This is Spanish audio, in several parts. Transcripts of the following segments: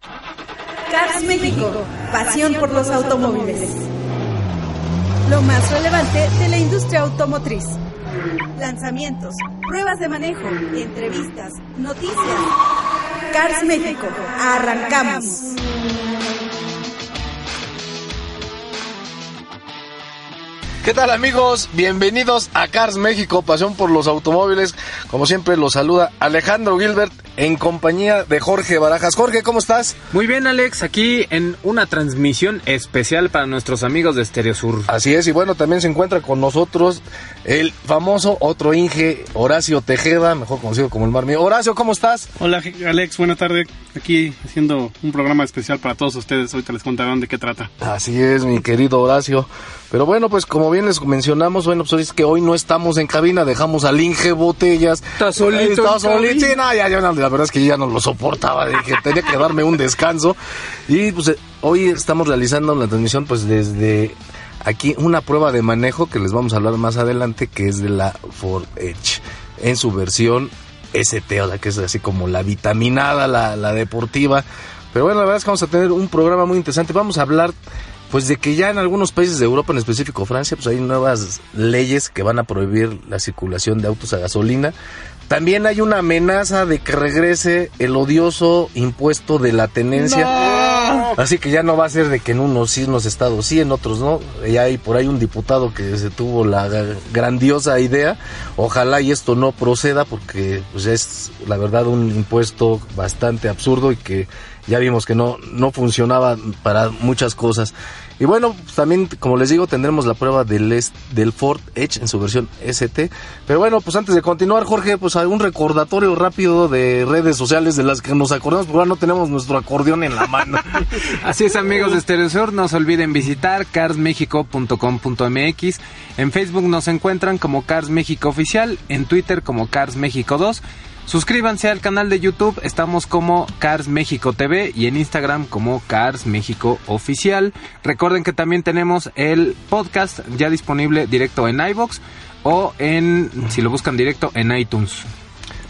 Cars México, pasión por los automóviles. Lo más relevante de la industria automotriz. Lanzamientos, pruebas de manejo, entrevistas, noticias. Cars México, arrancamos. ¿Qué tal amigos? Bienvenidos a Cars México, pasión por los automóviles. Como siempre los saluda Alejandro Gilbert en compañía de Jorge Barajas. Jorge, ¿cómo estás? Muy bien Alex, aquí en una transmisión especial para nuestros amigos de Stereo Sur. Así es, y bueno, también se encuentra con nosotros el famoso otro Inge, Horacio Tejeda, mejor conocido como el Mar Mío. Horacio, ¿cómo estás? Hola Alex, buena tarde. Aquí haciendo un programa especial para todos ustedes. Ahorita les contarán de qué trata. Así es, mi querido Horacio. Pero bueno, pues como bien les mencionamos, bueno, pues es que hoy no estamos en cabina, dejamos al Inge Botellas. Está solito. Está solito. Sí, no, ya, la verdad es que ya no lo soportaba, dije, tenía que darme un descanso. Y pues hoy estamos realizando la transmisión pues desde aquí una prueba de manejo que les vamos a hablar más adelante, que es de la Ford Edge, en su versión ST, o sea, que es así como la vitaminada, la, la deportiva. Pero bueno, la verdad es que vamos a tener un programa muy interesante. Vamos a hablar pues de que ya en algunos países de Europa, en específico Francia, pues hay nuevas leyes que van a prohibir la circulación de autos a gasolina. También hay una amenaza de que regrese el odioso impuesto de la tenencia. Así que ya no va a ser de que en unos sí, en unos estados sí, en otros no. Ya hay por ahí un diputado que se tuvo la grandiosa idea. Ojalá y esto no proceda porque pues es la verdad un impuesto bastante absurdo y que ya vimos que no, no funcionaba para muchas cosas. Y bueno, también, como les digo, tendremos la prueba del, del Ford Edge en su versión ST. Pero bueno, pues antes de continuar, Jorge, pues un recordatorio rápido de redes sociales de las que nos acordamos, porque ahora no tenemos nuestro acordeón en la mano. Así es, amigos de Estereosur, no se olviden visitar carsmexico.com.mx. En Facebook nos encuentran como Cars México Oficial, en Twitter como Cars México 2. Suscríbanse al canal de YouTube, estamos como Cars México TV y en Instagram como Cars México Oficial. Recuerden que también tenemos el podcast ya disponible directo en iBox o en, si lo buscan directo, en iTunes.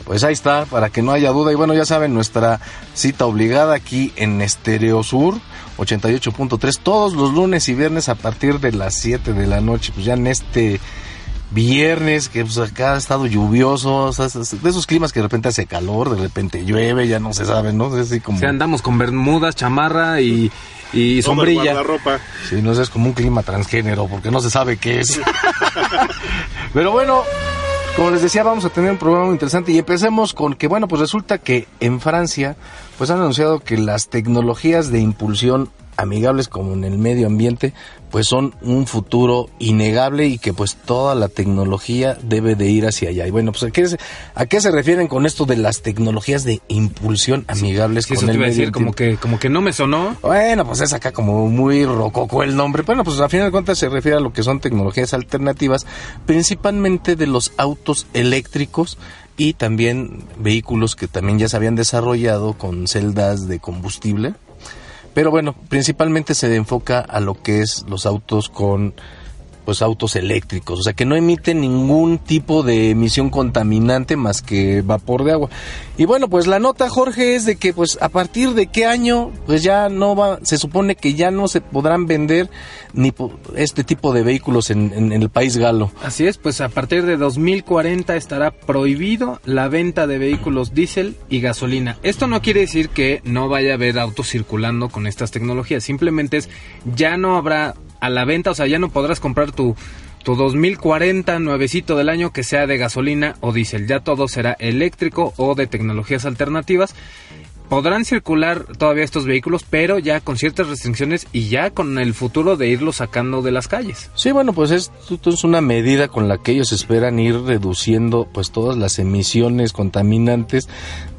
Pues ahí está, para que no haya duda. Y bueno, ya saben, nuestra cita obligada aquí en Estereo Sur 88.3 todos los lunes y viernes a partir de las 7 de la noche. Pues ya en este viernes, que pues acá ha estado lluvioso, de esos climas que de repente hace calor, de repente llueve, ya no se sabe, ¿no? Es así como... andamos con bermudas, chamarra y, y sombrilla. ropa. Sí, no es como un clima transgénero, porque no se sabe qué es. Pero bueno, como les decía, vamos a tener un programa muy interesante y empecemos con que, bueno, pues resulta que en Francia, pues han anunciado que las tecnologías de impulsión amigables como en el medio ambiente, pues son un futuro innegable y que pues toda la tecnología debe de ir hacia allá. Y bueno, pues ¿a qué, se, a qué se refieren con esto de las tecnologías de impulsión amigables sí, con eso el te iba a medio decir, como que, como que no me sonó. Bueno, pues es acá como muy rococó el nombre. Bueno, pues a final de cuentas se refiere a lo que son tecnologías alternativas, principalmente de los autos eléctricos y también vehículos que también ya se habían desarrollado con celdas de combustible. Pero bueno, principalmente se enfoca a lo que es los autos con pues autos eléctricos, o sea que no emiten ningún tipo de emisión contaminante más que vapor de agua. Y bueno, pues la nota Jorge es de que pues a partir de qué año pues ya no va, se supone que ya no se podrán vender ni este tipo de vehículos en, en- en el país galo. Así es, pues a partir de 2040 estará prohibido la venta de vehículos diésel y gasolina. Esto no quiere decir que no vaya a haber autos circulando con estas tecnologías, simplemente es ya no habrá a la venta, o sea, ya no podrás comprar tu tu 2040 nuevecito del año que sea de gasolina o diésel, ya todo será eléctrico o de tecnologías alternativas. podrán circular todavía estos vehículos, pero ya con ciertas restricciones y ya con el futuro de irlos sacando de las calles. Sí, bueno, pues esto es una medida con la que ellos esperan ir reduciendo pues todas las emisiones contaminantes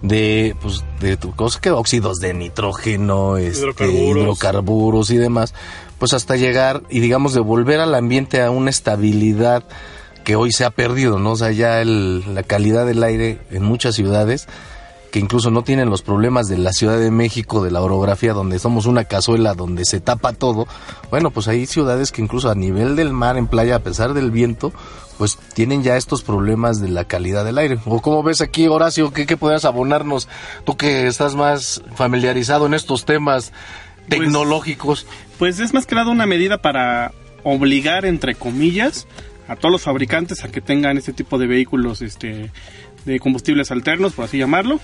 de pues de cosas que óxidos de nitrógeno, este, Hidrocarburos. hidrocarburos y demás, pues hasta llegar y digamos devolver al ambiente a una estabilidad que hoy se ha perdido, ¿no? O sea, ya el- la calidad del aire en muchas ciudades que incluso no tienen los problemas de la Ciudad de México, de la orografía, donde somos una cazuela, donde se tapa todo. Bueno, pues hay ciudades que incluso a nivel del mar, en playa, a pesar del viento, pues tienen ya estos problemas de la calidad del aire. O como ves aquí, Horacio, ¿qué, qué podrías abonarnos? Tú que estás más familiarizado en estos temas tecnológicos. Pues es más que nada una medida para obligar, entre comillas, a todos los fabricantes a que tengan este tipo de vehículos este, de combustibles alternos, por así llamarlo.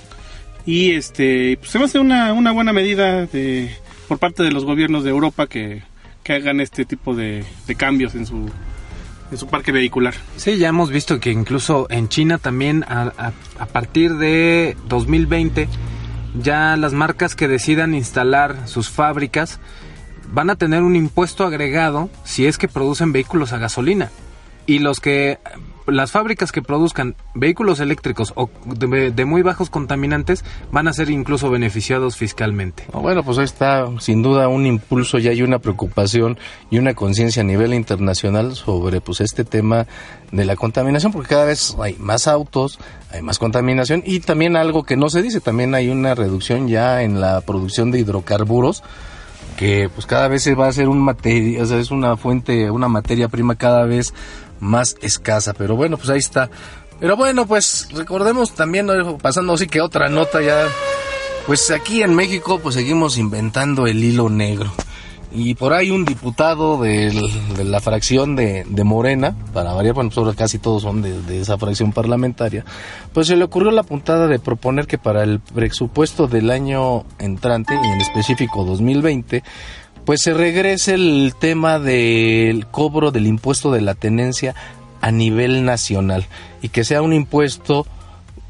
Y este, pues se me hace una, una buena medida de, por parte de los gobiernos de Europa que, que hagan este tipo de, de cambios en su, en su parque vehicular. Sí, ya hemos visto que incluso en China también a, a- a partir de 2020 ya las marcas que decidan instalar sus fábricas van a tener un impuesto agregado si es que producen vehículos a gasolina. Y los que las fábricas que produzcan vehículos eléctricos o de, de muy bajos contaminantes van a ser incluso beneficiados fiscalmente. Bueno, pues ahí está sin duda un impulso y hay una preocupación y una conciencia a nivel internacional sobre pues este tema de la contaminación porque cada vez hay más autos, hay más contaminación y también algo que no se dice, también hay una reducción ya en la producción de hidrocarburos que pues cada vez se va a hacer un materia, o sea, es una fuente, una materia prima cada vez más escasa, pero bueno, pues ahí está. Pero bueno, pues recordemos también, pasando así que otra nota ya, pues aquí en México pues seguimos inventando el hilo negro. Y por ahí un diputado de la fracción de, Morena, para variar, bueno, pues casi todos son de esa fracción parlamentaria, pues se le ocurrió la puntada de proponer que para el presupuesto del año entrante, y en específico 2020, pues se regrese el tema del cobro del impuesto de la tenencia a nivel nacional y que sea un impuesto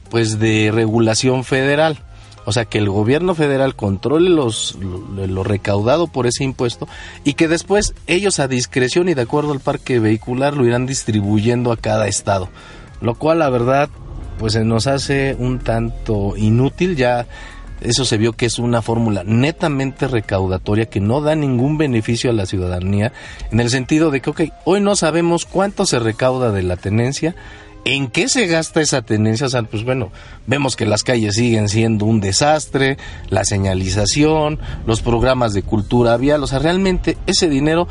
pues de regulación federal. O sea, que el gobierno federal controle los, lo, lo recaudado por ese impuesto y que después ellos a discreción y de acuerdo al parque vehicular lo irán distribuyendo a cada estado. Lo cual, la verdad, pues se nos hace un tanto inútil ya. Eso se vio que es una fórmula netamente recaudatoria que no da ningún beneficio a la ciudadanía en el sentido de que, ok, hoy no sabemos cuánto se recauda de la tenencia, ¿En qué se gasta esa tenencia? O sea, pues bueno, vemos que las calles siguen siendo un desastre, la señalización, los programas de cultura vial, o sea, realmente ese dinero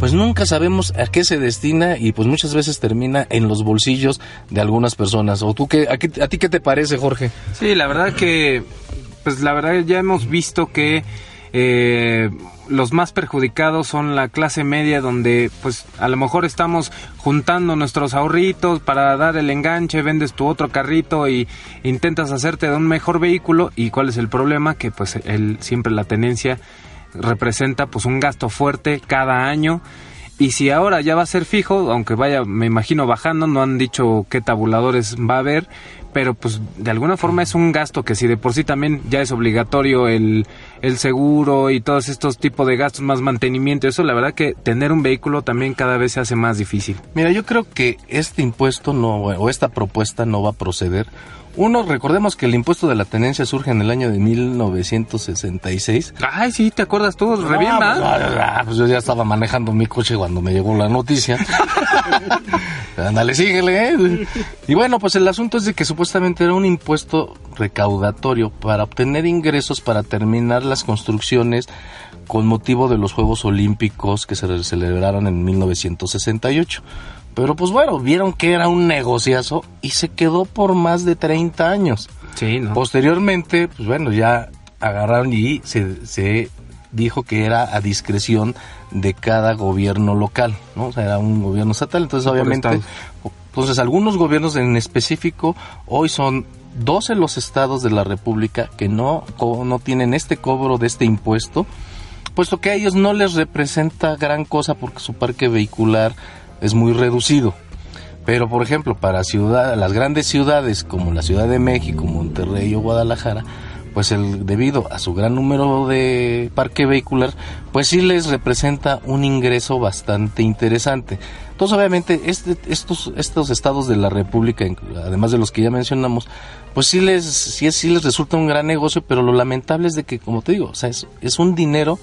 pues nunca sabemos a qué se destina y pues muchas veces termina en los bolsillos de algunas personas. ¿O tú qué, a, ti qué te parece, Jorge? Sí, la verdad que, pues la verdad ya hemos visto que eh, los más perjudicados son la clase media donde pues a lo mejor estamos juntando nuestros ahorritos para dar el enganche, vendes tu otro carrito y intentas hacerte de un mejor vehículo. Y cuál es el problema que pues el, siempre la tenencia representa pues un gasto fuerte cada año y si ahora ya va a ser fijo, aunque vaya, me imagino bajando, no han dicho qué tabuladores va a haber, pero pues de alguna forma es un gasto que si de por sí también ya es obligatorio el, el seguro y todos estos tipos de gastos más mantenimiento, eso la verdad que tener un vehículo también cada vez se hace más difícil. Mira, yo creo que este impuesto no, o esta propuesta no va a proceder. Uno, recordemos que el impuesto de la tenencia surge en el año de 1966. Ay, sí, ¿te acuerdas tú? Bien, No, pues, pues yo ya estaba manejando mi coche cuando me llegó la noticia. Ándale, síguele. ¿eh? Y bueno, pues el asunto es de que supuestamente era un impuesto recaudatorio para obtener ingresos para terminar las construcciones con motivo de los Juegos Olímpicos que se celebraron en 1968. Pero pues bueno, vieron que era un negociazo y se quedó por más de 30 años. Sí, ¿no? Posteriormente, pues bueno, ya agarraron y se, se dijo que era a discreción de cada gobierno local, ¿no? O sea, era un gobierno estatal, entonces obviamente, entonces algunos gobiernos en específico hoy son 12 los estados de la República que no, no tienen este cobro de este impuesto, puesto que a ellos no les representa gran cosa porque su parque vehicular es muy reducido. Pero, por ejemplo, para ciudad, las grandes ciudades como la Ciudad de México, Monterrey o Guadalajara, pues el debido a su gran número de parque vehicular, pues sí les representa un ingreso bastante interesante. Entonces, obviamente, este, estos, estos estados de la República, además de los que ya mencionamos, pues sí les, sí, sí les resulta un gran negocio, pero lo lamentable es de que, como te digo, o sea, es, es un dinero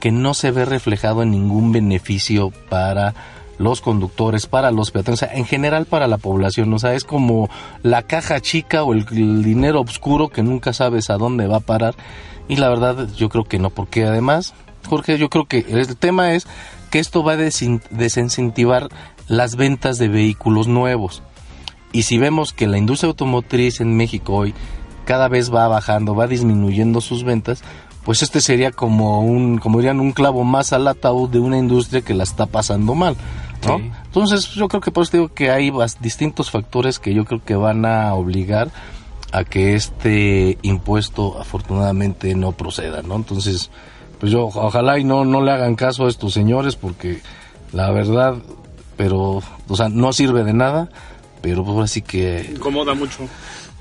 que no se ve reflejado en ningún beneficio para los conductores, para los peatones, o sea, en general para la población, o sea, es como la caja chica o el, dinero oscuro que nunca sabes a dónde va a parar y la verdad yo creo que no, porque además, Jorge, yo creo que el tema es que esto va a desin- desincentivar las ventas de vehículos nuevos. Y si vemos que la industria automotriz en México hoy cada vez va bajando, va disminuyendo sus ventas, pues este sería como un, como dirían, un clavo más al ataúd de una industria que la está pasando mal, ¿no? Sí. Entonces yo creo que por eso digo que hay distintos factores que yo creo que van a obligar a que este impuesto afortunadamente no proceda, ¿no? Entonces, pues yo ojalá y no, no le hagan caso a estos señores porque la verdad, pero, o sea, no sirve de nada, pero pues así que... Incomoda mucho.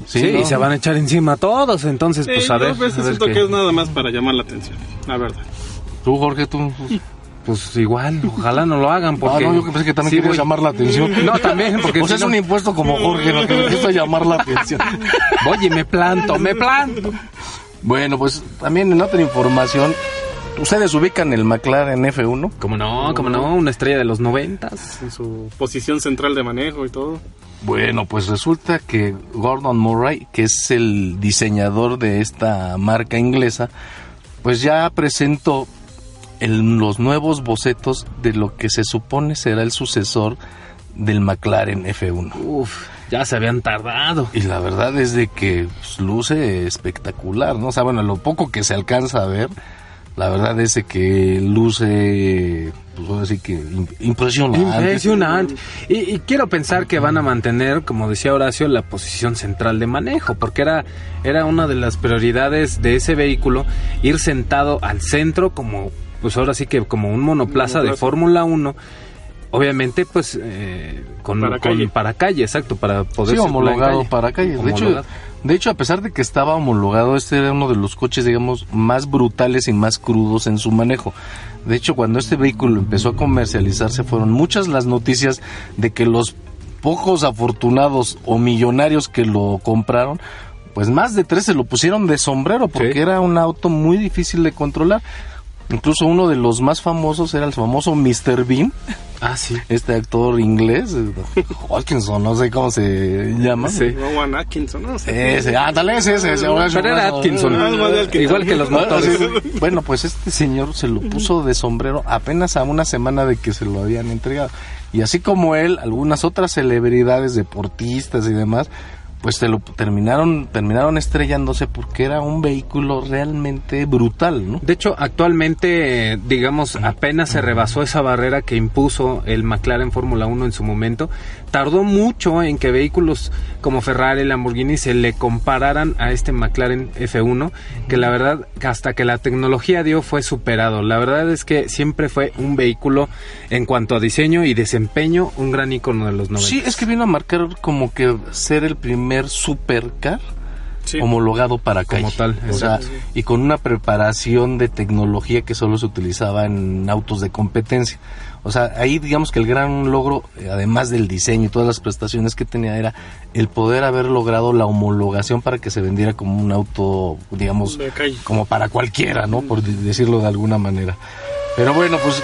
Sí, ¿no? y se van a echar encima todos, entonces, pues a yo ver. a veces a ver siento qué- que es nada más para llamar la atención, la verdad. Tú, Jorge, tú... pues, Pues igual, ojalá no lo hagan Ah, porque... no, yo pensé que también Sí, voy- llamar la atención. No, también, porque si es no- un impuesto como Jorge, lo que me gusta llamar la atención. Oye, me planto, me planto. Bueno, pues también en otra información, ¿ustedes ubican el McLaren F1? Como no, como no, una estrella de los noventas. En su posición central de manejo y todo. Bueno, pues resulta que Gordon Murray, que es el diseñador de esta marca inglesa, pues ya presentó el- los nuevos bocetos de lo que se supone será el sucesor del McLaren F1. Uf, ya se habían tardado. Y la verdad es de que pues, luce espectacular, ¿no? O sea, bueno, lo poco que se alcanza a ver, la verdad es de que luce, pues ahora sí que im- impresionante. Impresionante. Y, y quiero pensar que van a mantener, como decía Horacio, la posición central de manejo, porque era, era una de las prioridades de ese vehículo, ir sentado al centro como, pues ahora sí que como un monoplaza de. Fórmula 1. Obviamente, pues, eh, con, Para con- calle. para calle, exacto, para poder Sí, homologado calle. para calle. De hecho, de hecho, a pesar de que estaba homologado, este era uno de los coches, digamos, más brutales y más crudos en su manejo. De hecho, cuando este vehículo empezó a comercializarse, fueron muchas las noticias de que los pocos afortunados o millonarios que lo compraron, pues más de tres se lo pusieron de sombrero porque Sí. era un auto muy difícil de controlar. Incluso uno de los más famosos era el famoso Mr. Bean, Ah, sí. este actor inglés, eh, Hodgkinson, no sé cómo se llama. Sí. Rowan Atkinson, no sé. Ese, ándale, ese, ese, ese. Pero era Atkinson. Ah, igual Atkinson. Que los Ah, motores. Bueno, pues este señor se lo puso de sombrero apenas a una semana de que se lo habían entregado. Y así como él, algunas otras celebridades, deportistas y demás, pues se lo terminaron, terminaron estrellándose porque era un vehículo realmente brutal, ¿no? De hecho, actualmente, digamos, apenas se rebasó esa barrera que impuso el McLaren Fórmula 1 en su momento. Tardó mucho en que vehículos como Ferrari, Lamborghini se le compararan a este McLaren F1, que la verdad, hasta que la tecnología dio, fue superado. La verdad es que siempre fue un vehículo, en cuanto a diseño y desempeño, un gran icono de los 90. Sí, es que vino a marcar como que ser el primer supercar Sí. homologado para Como calle. tal, O sea, y con una preparación de tecnología que solo se utilizaba en autos de competencia. O sea, ahí digamos que el gran logro, eh, además del diseño y todas las prestaciones que tenía, era el poder haber logrado la homologación para que se vendiera como un auto, digamos, como para cualquiera, ¿no? Por de- decirlo de alguna manera. Pero bueno, pues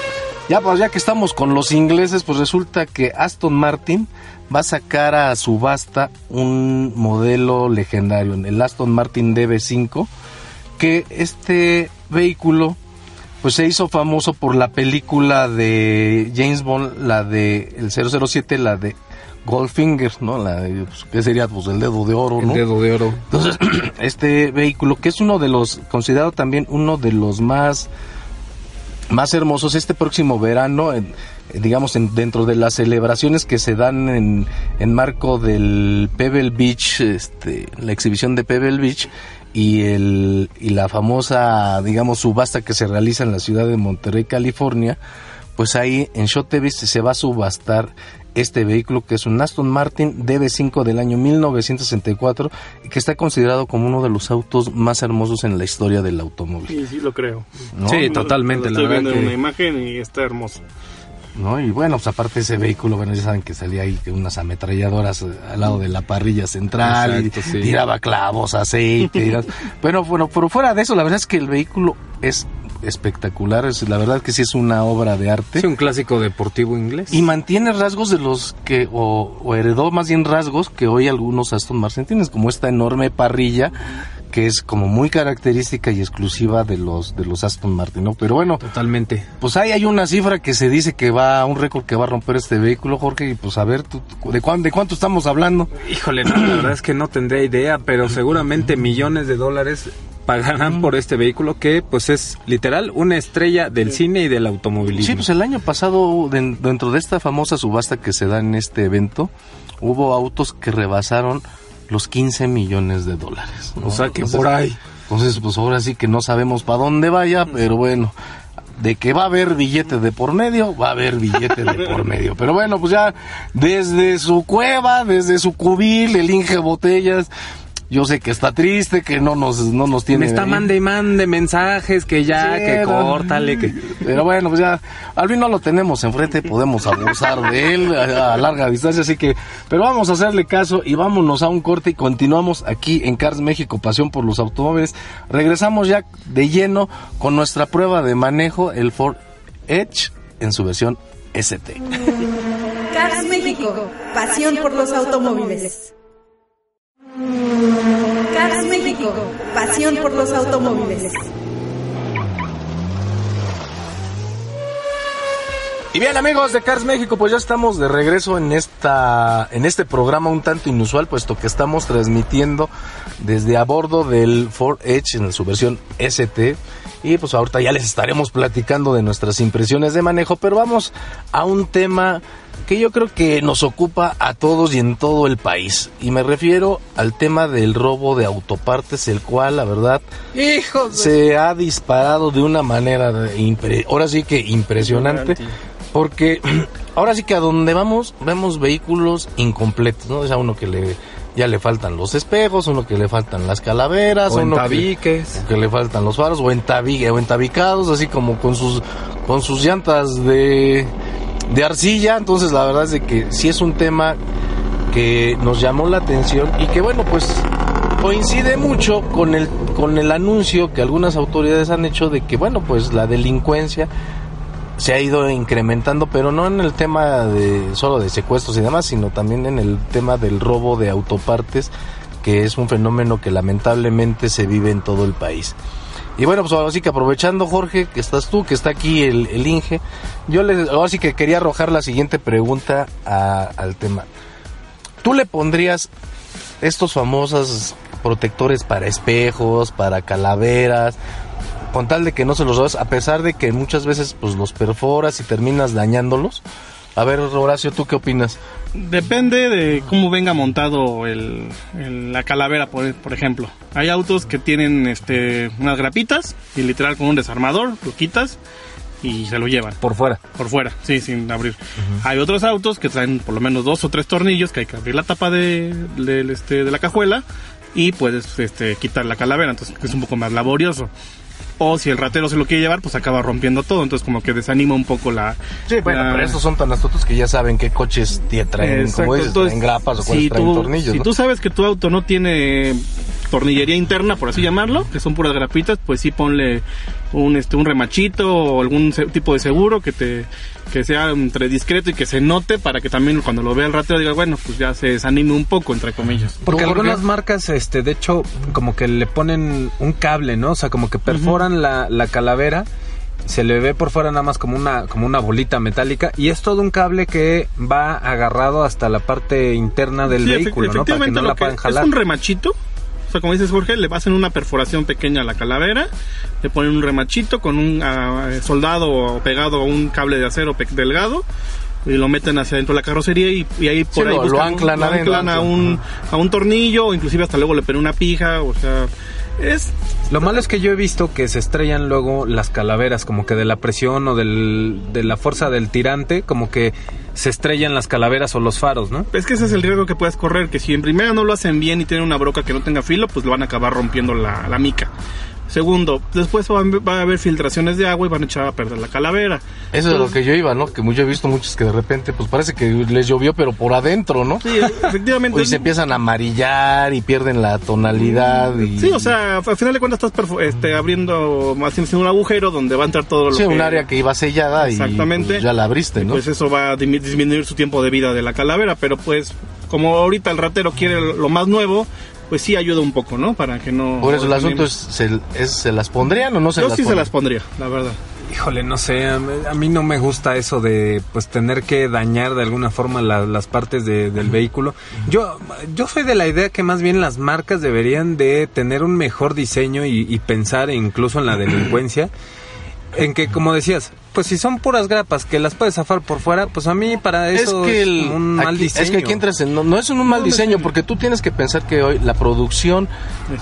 ya, pues ya que estamos con los ingleses, pues resulta que Aston Martin va a sacar a subasta un modelo legendario, el Aston Martin DB5, que este vehículo pues se hizo famoso por la película de James Bond, la de el 007, la de Goldfinger, ¿no? La de, pues, que sería pues el dedo de oro, El ¿no? dedo de oro. Entonces, este vehículo, que es uno de los, considerado también uno de los más, más hermosos, este próximo verano, en- digamos, en- dentro de las celebraciones que se dan en, en marco del Pebble Beach, este, la exhibición de Pebble Beach, y, el, y la famosa, digamos, subasta que se realiza en la ciudad de Monterrey, California, pues ahí en Show TV se va a subastar este vehículo que es un Aston Martin DB5 del año 1964 y que está considerado como uno de los autos más hermosos en la historia del automóvil. Sí, sí lo creo. ¿no? Sí, totalmente. La estoy verdad viendo que- una imagen y está hermoso. ¿No? Y bueno, pues aparte de ese vehículo, bueno, ya saben que salía ahí unas ametralladoras eh, al lado de la parrilla central Exacto, y sí. tiraba clavos, aceite. y bueno, bueno, pero fuera de eso, la verdad es que el vehículo es espectacular, es, la verdad que sí es una obra de arte. Sí, un clásico deportivo inglés. Y mantiene rasgos de los que, o, o heredó más bien rasgos que hoy algunos Aston Martin tienen, como esta enorme parrilla que es como muy característica y exclusiva de los de los Aston Martin, ¿no? Pero bueno, Totalmente. pues ahí hay una cifra que se dice que va, un récord que va a romper este vehículo, Jorge, y pues a ver, tú- ¿de, cuán- ¿de cuánto estamos hablando? Híjole, no, la verdad es que no tendría idea, pero seguramente millones de dólares pagarán por este vehículo que pues es literal una estrella del cine y del automovilismo. Sí, pues el año pasado, den- dentro de esta famosa subasta que se da en este evento, hubo autos que rebasaron los 15 millones de dólares. ¿no? O sea que Entonces- por ahí. Entonces, pues ahora sí que no sabemos para dónde vaya, pero bueno, de que va a haber billete de por medio, va a haber billete de por medio. Pero bueno, pues ya desde su cueva, desde su cubil, el Inge Botellas, yo sé que está triste, que no nos, no nos tiene... Me está ahí. mande y mande mensajes que ya, Sí, que córtale, que... Pero bueno, pues ya, al fin no lo tenemos enfrente, podemos abusar de él a, a larga distancia, así que, pero vamos a hacerle caso y vámonos a un corte y continuamos aquí en Cars México, Pasión por los Automóviles. Regresamos ya de lleno con nuestra prueba de manejo, el Ford Edge en su versión ST. Cars México, pasión por los automóviles. Cars México, pasión por los automóviles. Y bien amigos de Cars México, pues ya estamos de regreso en esta en este programa un tanto inusual, puesto que estamos transmitiendo desde a bordo del Ford Edge en su versión ST. Y pues ahorita ya les estaremos platicando de nuestras impresiones de manejo, pero vamos a un tema que yo creo que nos ocupa a todos y en todo el país. Y me refiero al tema del robo de autopartes, el cual la verdad Hijos se ha disparado de una manera impre- ahora sí que impresionante porque ahora sí que a donde vamos vemos vehículos incompletos no o sea uno que le ya le faltan los espejos uno que le faltan las calaveras O uno que- tabiques. que, le faltan los faros o, entabi- o entabicados así como con sus con sus llantas de de arcilla entonces la verdad es de que sí es un tema que nos llamó la atención y que bueno pues coincide mucho con el con el anuncio que algunas autoridades han hecho de que bueno pues la delincuencia se ha ido incrementando pero no en el tema de solo de secuestros y demás sino también en el tema del robo de autopartes que es un fenómeno que lamentablemente se vive en todo el país y bueno, pues ahora sí que aprovechando, Jorge, que estás tú, que está aquí el, Inge, yo les, ahora sí que quería arrojar la siguiente pregunta a- al tema. ¿Tú le pondrías estos famosos protectores para espejos, para calaveras, con tal de que no se los robes, a pesar de que muchas veces pues los perforas y terminas dañándolos? A ver, Horacio, ¿tú qué opinas? Depende de cómo venga montado el, el- la calavera, por, por ejemplo. Hay autos que tienen este, unas grapitas y literal con un desarmador lo quitas y se lo llevan Por fuera. por fuera, sí, sin abrir. Hay otros autos que traen por lo menos dos o tres tornillos que hay que abrir la tapa de, del, este, de la cajuela y puedes este, quitar la calavera, entonces es un poco más laborioso. O si el ratero se lo quiere llevar, pues acaba rompiendo todo, entonces como que desanima un poco la... Sí, bueno, pero estos son tan astutos que ya saben qué coches tie- traen, como dices, entonces, traen grapas o cuáles si traen tú, tornillos. Si ¿no? tú sabes que tu auto no tiene tornillería interna, por así llamarlo, que son puras grapitas, pues sí ponle un este un remachito o algún tipo de seguro que te que sea entre discreto y que se note para que también cuando lo vea el ratero diga, bueno, pues ya se desanime un poco entre comillas. Porque algunas marcas, este, de hecho, como que le ponen un cable, ¿no? O sea, como que perforan la, la calavera, se le ve por fuera nada más como una, como una bolita metálica, y es todo un cable que va agarrado hasta la parte interna del Sí, vehículo, ¿no? Para que efectivamente no la puedan es jalar. un remachito. O sea, como dices Jorge, le hacen una perforación pequeña a la calavera, le ponen un remachito con un ah, soldado o pegado a un cable de acero delgado y lo meten hacia adentro de la carrocería y, y ahí por Sí, ahí lo- lo buscan- anclan lo adentro. anclan a un, a un tornillo o inclusive hasta luego le ponen una pija, o sea, es Lo malo es que yo he visto que se estrellan luego las calaveras, como que de la presión o del, de la fuerza del tirante, como que se estrellan las calaveras o los faros, ¿no? Es que ese es el riesgo que puedes correr, que si en primera no lo hacen bien y tienen una broca que no tenga filo, pues lo van a acabar rompiendo la, la mica. Segundo, después va, a- va a haber filtraciones de agua y van a echar a perder la calavera. Eso es lo que yo iba, ¿no? Que yo he visto muchos que de repente, pues parece que les llovió, pero por adentro, ¿no? Sí, efectivamente. Y se empiezan a amarillar y pierden la tonalidad. Y... Sí, o sea, al final de cuentas estás este, abriendo, haciendo un agujero donde va a entrar todo lo Sí, que... un área que iba sellada y Exactamente. pues, ya la abriste, ¿no? Pues eso va a disminuir su tiempo de vida de la calavera, pero pues como ahorita el ratero quiere lo más nuevo, pues sí ayuda un poco, ¿no? Para que no... Por eso el asunto es ¿se, es, ¿se las pondrían o no se Yo las sí se las pondría, la verdad. Híjole, no sé, a mí, a mí no me gusta eso de pues tener que dañar de alguna forma la- las partes de- del vehículo. Yo yo soy de la idea que más bien las marcas deberían de tener un mejor diseño y, y pensar incluso en la delincuencia. En que, como decías, pues si son puras grapas que las puedes zafar por fuera, pues a mí para Es eso que, es, el, un mal diseño. es que aquí entras en, no, no es un mal diseño, porque tú tienes que pensar que hoy la producción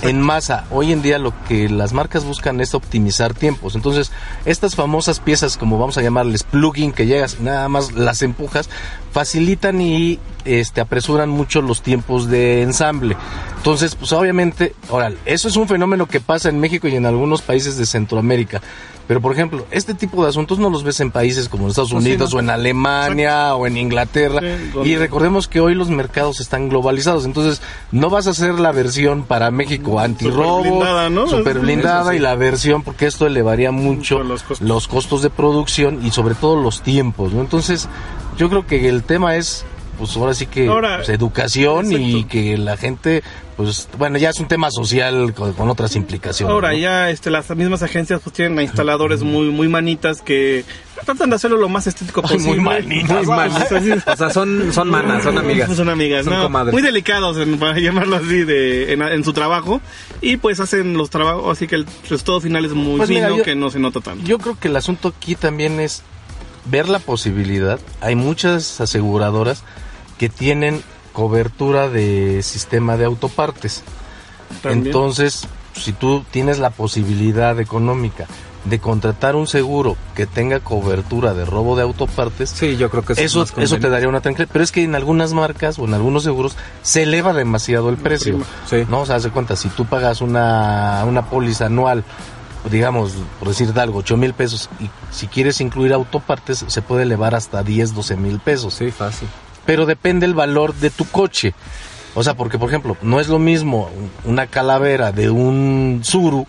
en masa, hoy en día lo que las marcas buscan es optimizar tiempos. Entonces, estas famosas piezas, como vamos a llamarles plugin, que llegas, y nada más las empujas, facilitan y este apresuran mucho los tiempos de ensamble. Entonces, pues obviamente, ahora, eso es un fenómeno que pasa en México y en algunos países de Centroamérica. Pero, por ejemplo, este tipo de asuntos no los ves en países como Estados Pues sí, Unidos no. o en Alemania o en Inglaterra. Sí, y recordemos que hoy los mercados están globalizados. Entonces, no vas a hacer la versión para México antirrobo, blindada, ¿no? super blindada sí. y la versión, porque esto elevaría mucho Mucho los costos. los costos de producción y sobre todo los tiempos. ¿no? Entonces, yo creo que el tema es pues ahora sí que Ahora, pues, educación y que la gente pues bueno ya es un tema social con, con otras implicaciones Ahora ¿no? ya este, las mismas agencias pues tienen a instaladores muy muy manitas que tratan de hacerlo lo más estético Ay, muy posible. manitas. Muy mal. O sea, sí. O sea, son, son manas, son amigas. Son amigas, Son ¿no? comadres. Muy delicados, en- para llamarlo así, de, en, en su trabajo. Y pues hacen los trabajos, así que el resultado final es muy Pues fino, mira, yo- que no se nota tanto. Yo creo que el asunto aquí también es ver la posibilidad. Hay muchas aseguradoras que tienen cobertura de sistema de autopartes. También. Entonces, si tú tienes la posibilidad económica de contratar un seguro que tenga cobertura de robo de autopartes, Sí, yo creo que eso, es eso, te daría una tranquilidad. Pero es que en algunas marcas o en algunos seguros se eleva demasiado el precio. Sí. ¿No? O sea, haz de cuenta, si tú pagas una, una póliza anual, digamos, por decirte algo, 8 mil pesos, y si quieres incluir autopartes, se puede elevar hasta 10, 12 mil pesos. Sí, fácil. Pero depende el valor de tu coche. O sea, porque, por ejemplo, no es lo mismo una calavera de un Suru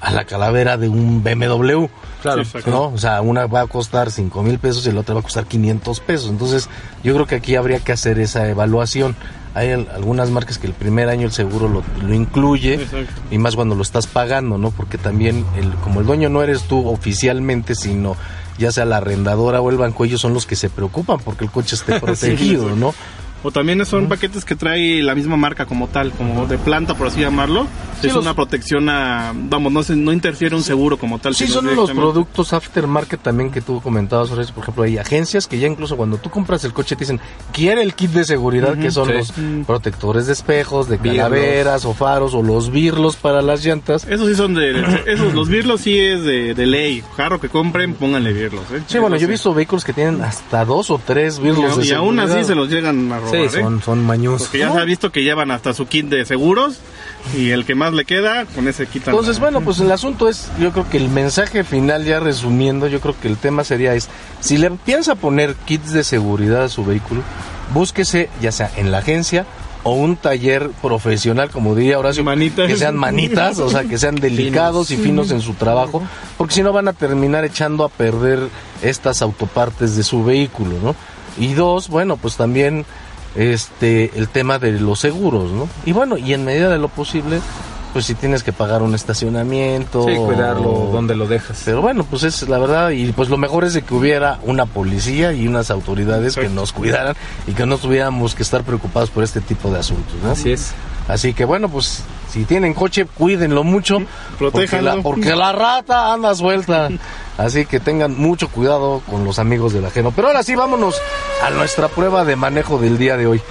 a la calavera de un BMW. Claro. Sí. ¿no? O sea, una va a costar 5 mil pesos y la otra va a costar 500 pesos. Entonces, yo creo que aquí habría que hacer esa evaluación. Hay al- algunas marcas que el primer año el seguro lo, lo incluye Exacto. y más cuando lo estás pagando, ¿no? Porque también, el, como el dueño no eres tú oficialmente, sino ya sea la arrendadora o el banco, ellos son los que se preocupan porque el coche esté protegido. ¿no? O también son paquetes que trae la misma marca como tal, como de planta, por así llamarlo. Sí, es los- una protección a, vamos, no, se, no interfiere un seguro como tal. Sí, son los productos aftermarket también que tú comentabas. Por ejemplo, hay agencias que ya incluso cuando tú compras el coche te dicen, quiere el kit de seguridad, que son sí. los protectores de espejos, de calaveras o faros o los birlos para las llantas. Esos sí son de, esos, los birlos sí es de, de ley. Carro que compren, pónganle birlos, ¿eh? Sí, bueno, yo he visto vehículos que tienen hasta dos o tres birlos de Y, y aún así se los llegan a robar, Sí, ¿eh? son, son mañosos. Porque ya se ha visto que llevan hasta su kit de seguros y el que más le queda, con ese quitan. Entonces, la- bueno, pues el asunto es, yo creo que el mensaje final, ya resumiendo, yo creo que el tema sería es, si le piensa poner kits de seguridad a su vehículo, búsquese ya sea en la agencia o un taller profesional, como diría Horacio, Manitas. que sean manitas, o sea, que sean delicados y finos en su trabajo, porque si no van a terminar echando a perder estas autopartes de su vehículo, ¿no? Y dos, bueno, pues también este el tema de los seguros, ¿no? Y bueno, y en medida de lo posible, pues si tienes que pagar un estacionamiento, Sí, cuidarlo, o- donde lo dejas. Pero bueno, pues es la verdad y pues lo mejor es de que hubiera una policía y unas autoridades que nos cuidaran y que no tuviéramos que estar preocupados por este tipo de asuntos, ¿no? Así es. Así que bueno, pues si tienen coche, cuídenlo mucho. Porque Protéjanlo. la, porque la rata anda suelta. Así que tengan mucho cuidado con los amigos del ajeno. Pero ahora sí, vámonos a nuestra prueba de manejo del día de hoy.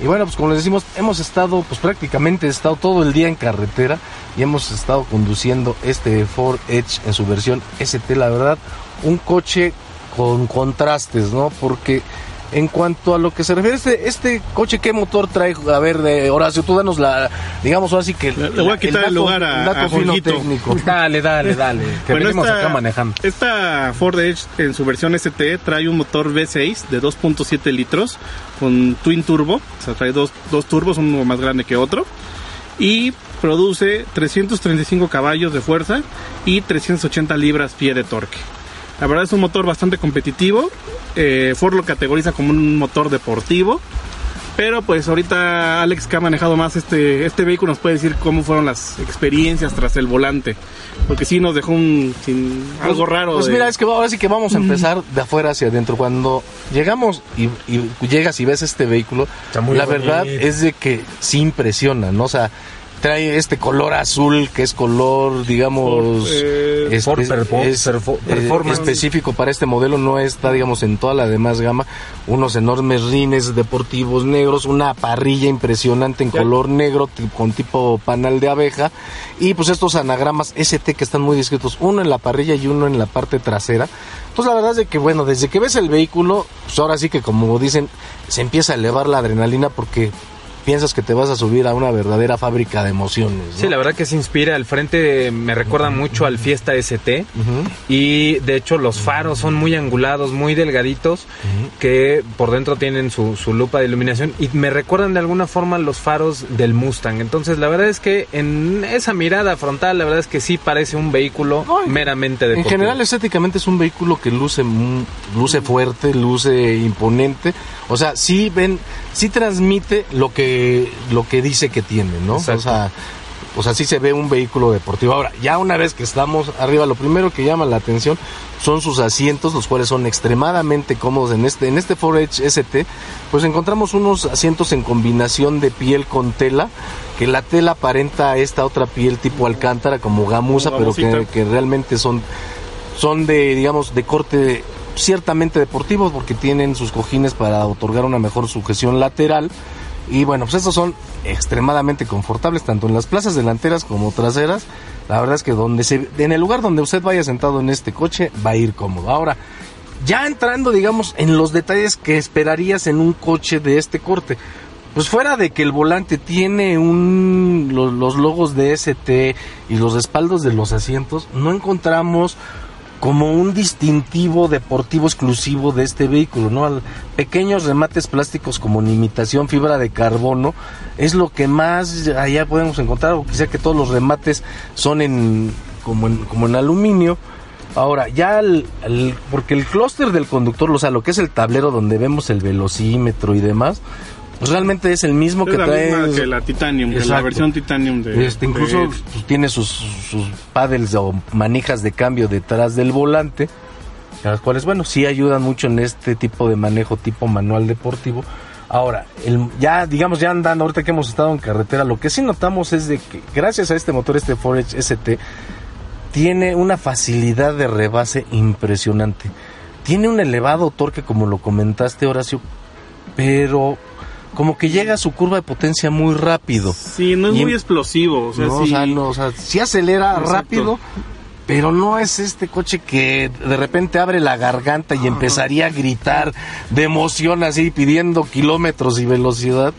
Y bueno, pues como les decimos, hemos estado, pues prácticamente he estado todo el día en carretera y hemos estado conduciendo este Ford Edge en su versión ST, la verdad, un coche con contrastes, ¿no? Porque en cuanto a lo que se refiere este este coche qué motor trae a ver de Horacio tú danos la digamos así que le, voy a quitar el, lugar a, dato a fino Jorgito. técnico Dale, dale, dale. Que Bueno, venimos esta- acá manejando. Esta Ford Edge en su versión ST trae un motor V6 de 2.7 litros con twin turbo, o sea, trae dos, dos turbos, uno más grande que otro, y produce 335 caballos de fuerza y 380 libras pie de torque. La verdad es un motor bastante competitivo, eh, Ford lo categoriza como un motor deportivo, pero pues ahorita Alex que ha manejado más este, este vehículo nos puede decir cómo fueron las experiencias tras el volante. Porque sí nos dejó un, sin, algo raro. Pues de- mira, es que ahora sí que vamos a empezar de afuera hacia adentro. Cuando llegamos y, y llegas y ves este vehículo, la bonito. verdad es de que sí impresiona, ¿no? O sea, trae este color azul que es color, digamos, eh, Ford es, Perfo- eh, Performance. específico para este modelo, no está, digamos, en toda la demás gama. Unos enormes rines deportivos negros, una parrilla impresionante en Ya. color negro con tipo panal de abeja y pues estos anagramas ST que están muy discretos, uno en la parrilla y uno en la parte trasera. Entonces la verdad es de que bueno, desde que ves el vehículo, pues ahora sí que como dicen, se empieza a elevar la adrenalina porque piensas que te vas a subir a una verdadera fábrica de emociones. ¿no? Sí, la verdad que se inspira. El frente me recuerda mucho al Fiesta ST. Ujú. Y de hecho los faros son muy angulados, muy delgaditos, que por dentro tienen su, su lupa de iluminación y me recuerdan de alguna forma los faros del Mustang. Entonces la verdad es que en esa mirada frontal, la verdad es que sí parece un vehículo en- meramente En deportivo. general estéticamente es un vehículo que luce luce fuerte, luce imponente, o sea, sí ven, sí transmite lo que lo que dice que tiene, ¿no? Exacto. O sea, o sea, sí se ve un vehículo deportivo. Ahora, ya una vez que estamos arriba, lo primero que llama la atención son sus asientos, los cuales son extremadamente cómodos en este en este Ford Edge ST, pues encontramos unos asientos en combinación de piel con tela, que la tela aparenta esta otra piel tipo alcántara como gamuza, Como pero que, que realmente son son de digamos de corte ciertamente deportivo porque tienen sus cojines para otorgar una mejor sujeción lateral y bueno pues estos son extremadamente confortables tanto en las plazas delanteras como traseras. La verdad es que donde se en el lugar donde usted vaya sentado en este coche va a ir cómodo. Ahora ya entrando digamos en los detalles que esperarías en un coche de este corte pues fuera de que el volante tiene un lo- los, logos de ST y los respaldos de los asientos, no encontramos como un distintivo deportivo exclusivo de este vehículo, ¿no? Al- Pequeños remates plásticos como en imitación fibra de carbono es lo que más allá podemos encontrar, o quizá que todos los remates son en como en, como en aluminio. Ahora, ya el, porque el clúster del conductor, o sea, lo que es el tablero donde vemos el velocímetro y demás, pues realmente es el mismo es que la trae misma que la Titanium, que la versión Titanium de. este, incluso de- pues, tiene sus, sus paddles o manijas de cambio detrás del volante, las cuales, bueno, sí ayudan mucho en este tipo de manejo tipo manual deportivo. Ahora, el, ya, digamos, ya andando, ahorita que hemos estado en carretera, lo que sí notamos es de que gracias a este motor, este Ford Edge ST, tiene una facilidad de rebase impresionante. Tiene un elevado torque, como lo comentaste, Horacio, pero como que llega a su curva de potencia muy rápido. Sí, no es Y muy en- explosivo. O sea, no, sí, o sea, no, o sea, sí acelera Exacto. rápido, pero no es este coche que de repente abre la garganta y empezaría a gritar de emoción así pidiendo kilómetros y velocidad.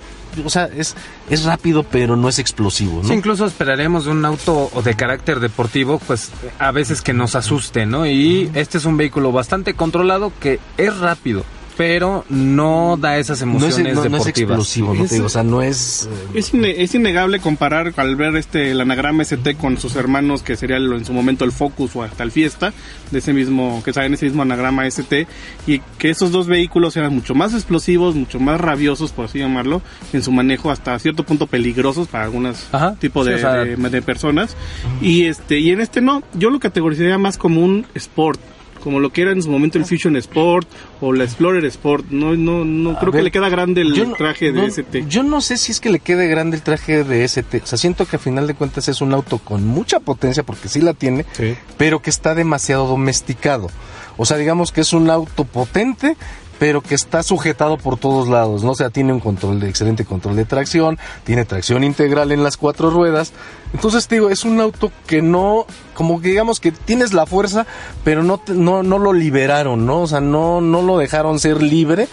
O sea, es, es rápido, pero no es explosivo, ¿no? Sí, incluso esperaremos un auto de carácter deportivo, pues a veces que nos asuste, ¿no? Y este es un vehículo bastante controlado que es rápido, pero no da esas no es, emociones no- no es explosivo, ¿no? Es- Te digo, o sea, no es... eh, Es, ine- es innegable comparar al ver este el anagrama ST con sus hermanos que sería el- en su momento el Focus o hasta el Fiesta de ese mismo que saben ese mismo anagrama ST y que esos dos vehículos eran mucho más explosivos, mucho más rabiosos por así llamarlo en su manejo hasta cierto punto peligrosos para algunos tipos sí, de, o sea- de- de personas y este y en este no yo lo categorizaría más como un sport como lo que era en su momento el Fusion Sport o la Explorer Sport. No, no, no creo ver, que le queda grande el yo traje de no- ST. Yo no sé si es que le quede grande el traje de ST. O sea, siento que a final de cuentas es un auto con mucha potencia, porque sí la tiene, Sí. pero que está demasiado domesticado. O sea, digamos que es un auto potente, pero que está sujetado por todos lados, ¿no? O sea, tiene un control de excelente control de tracción, tiene tracción integral en las cuatro ruedas. Entonces, te digo, es un auto que no, como que digamos que tienes la fuerza, pero no, te- no, no lo liberaron, ¿no? O sea, no, no lo dejaron ser libre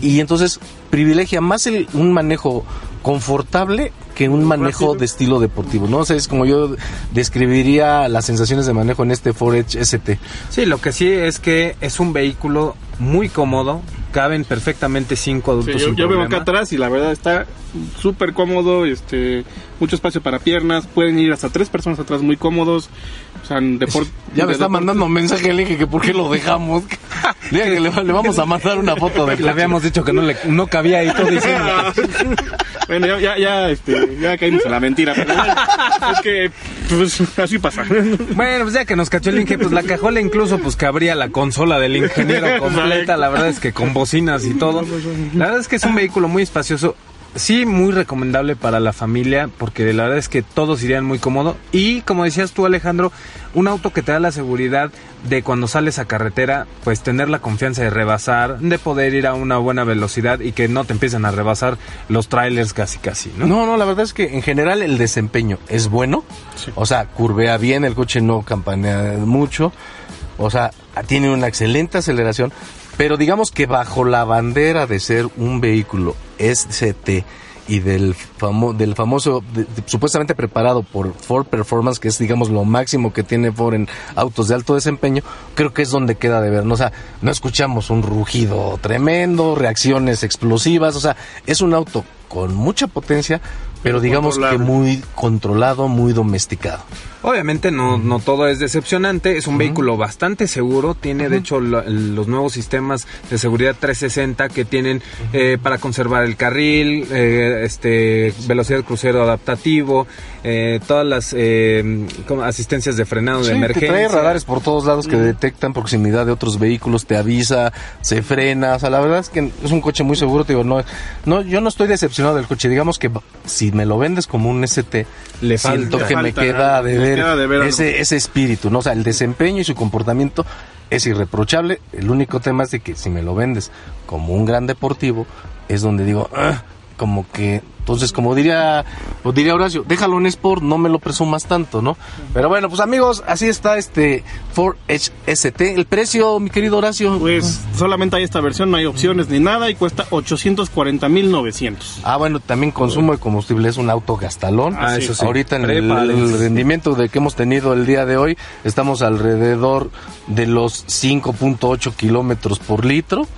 y entonces privilegia más el, un manejo confortable que un manejo de estilo deportivo, ¿no? O sea, es como yo describiría las sensaciones de manejo en este Ford Edge ST. Sí, lo que sí es que es un vehículo muy cómodo, caben perfectamente cinco Sí, adultos yo, sin yo veo acá atrás y la verdad está súper cómodo, este, mucho espacio para piernas, pueden ir hasta tres personas atrás muy cómodos, o sea, en deport- Ya me de está deporte- mandando mensaje, le dije que por qué lo dejamos. Diga que le, le vamos a mandar una foto de Le habíamos dicho que no, le, no cabía ahí todo diciendo. bueno, ya, ya, ya, este, ya caímos en la mentira, pero bueno, es que, pues, así pasa. Bueno, pues ya que nos cachó el Inge, pues la cajuela incluso pues cabría la consola del ingeniero completa, la verdad es que con bocinas y todo. La verdad es que es un vehículo muy espacioso, sí muy recomendable para la familia, porque la verdad es que todos irían muy cómodo. Y como decías tú Alejandro, un auto que te da la seguridad de cuando sales a carretera, pues tener la confianza de rebasar, de poder ir a una buena velocidad y que no te empiecen a rebasar los trailers casi casi, ¿no? No, no, la verdad es que en general el desempeño es bueno. O sea, curvea bien, el coche no campanea mucho. O sea, tiene una excelente aceleración. Pero digamos que bajo la bandera de ser un vehículo ST y del, famo- del famoso, supuestamente preparado por Ford Performance, que es digamos lo máximo que tiene Ford en autos de alto desempeño, creo que es donde queda de ver. ¿no? O sea, no escuchamos un rugido tremendo, reacciones explosivas, o sea, es un auto con mucha potencia, pero digamos que muy controlado, muy domesticado. Obviamente no, no todo es decepcionante, es un vehículo bastante seguro, tiene de hecho lo- los nuevos sistemas de seguridad 360 que tienen eh, para conservar el carril, eh, este velocidad crucero adaptativo, eh, todas las eh, como asistencias de frenado de Sí, te emergencia. trae radares por todos lados que detectan proximidad de otros vehículos, te avisa, se frena, o sea, la verdad es que es un coche muy seguro, te digo, no, no, yo no estoy decepcionado del coche, digamos que si me lo vendes como un ST, Le siento falta. que me queda de ver, queda de ver algo. ese, ese espíritu, ¿no? O sea, el desempeño y su comportamiento es irreprochable, el único tema es de que si me lo vendes como un gran deportivo, es donde digo, "Ah", como que entonces, como diría, pues diría Horacio, déjalo en Sport, no me lo presumas tanto, ¿no? Pero bueno, pues amigos, así está este Ford Edge ST. El precio, mi querido Horacio. Pues solamente hay esta versión, no hay opciones ni nada y cuesta 840.900. Ah, bueno, también consumo de combustible es un auto gastalón. Ah, eso sí. Ahorita en el, el rendimiento de que hemos tenido el día de hoy, estamos alrededor de los 5.8 kilómetros por litro.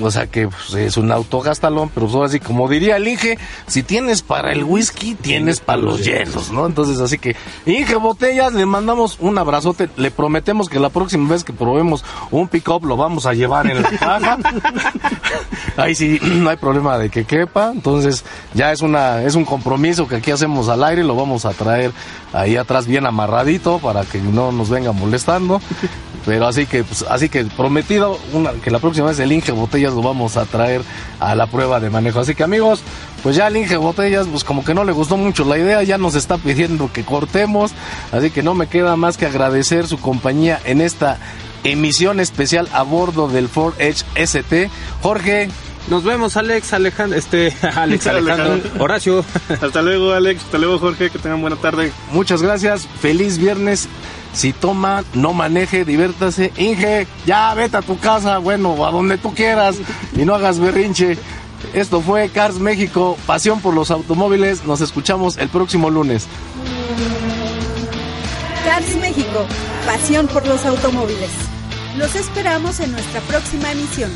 O sea que pues, es un auto gastalón, pero pues, ahora sí, como diría el Inge, si tienes para el whisky, tienes para los hielos, ¿no? Entonces, así que, Inge Botellas, le mandamos un abrazote, le prometemos que la próxima vez que probemos un pick-up lo vamos a llevar en la caja. Ahí sí, no hay problema de que quepa, entonces ya es una es un compromiso que aquí hacemos al aire, lo vamos a traer ahí atrás bien amarradito para que no nos venga molestando. Pero así que pues, así que prometido una, que la próxima vez el Inge Botellas lo vamos a traer a la prueba de manejo. Así que amigos, pues ya el Inge Botellas pues como que no le gustó mucho la idea, ya nos está pidiendo que cortemos, así que no me queda más que agradecer su compañía en esta emisión especial a bordo del Ford Edge ST. Jorge, Nos vemos Alex, Alejandro, este, Alex, Alejandro, Horacio. Hasta luego Alex, hasta luego Jorge, que tengan buena tarde. Muchas gracias. Feliz viernes. Si toma, no maneje, diviértase. Inge, ya vete a tu casa, bueno, a donde tú quieras y no hagas berrinche. Esto fue Cars México, pasión por los automóviles. Nos escuchamos el próximo lunes. Cars México, pasión por los automóviles. Los esperamos en nuestra próxima emisión.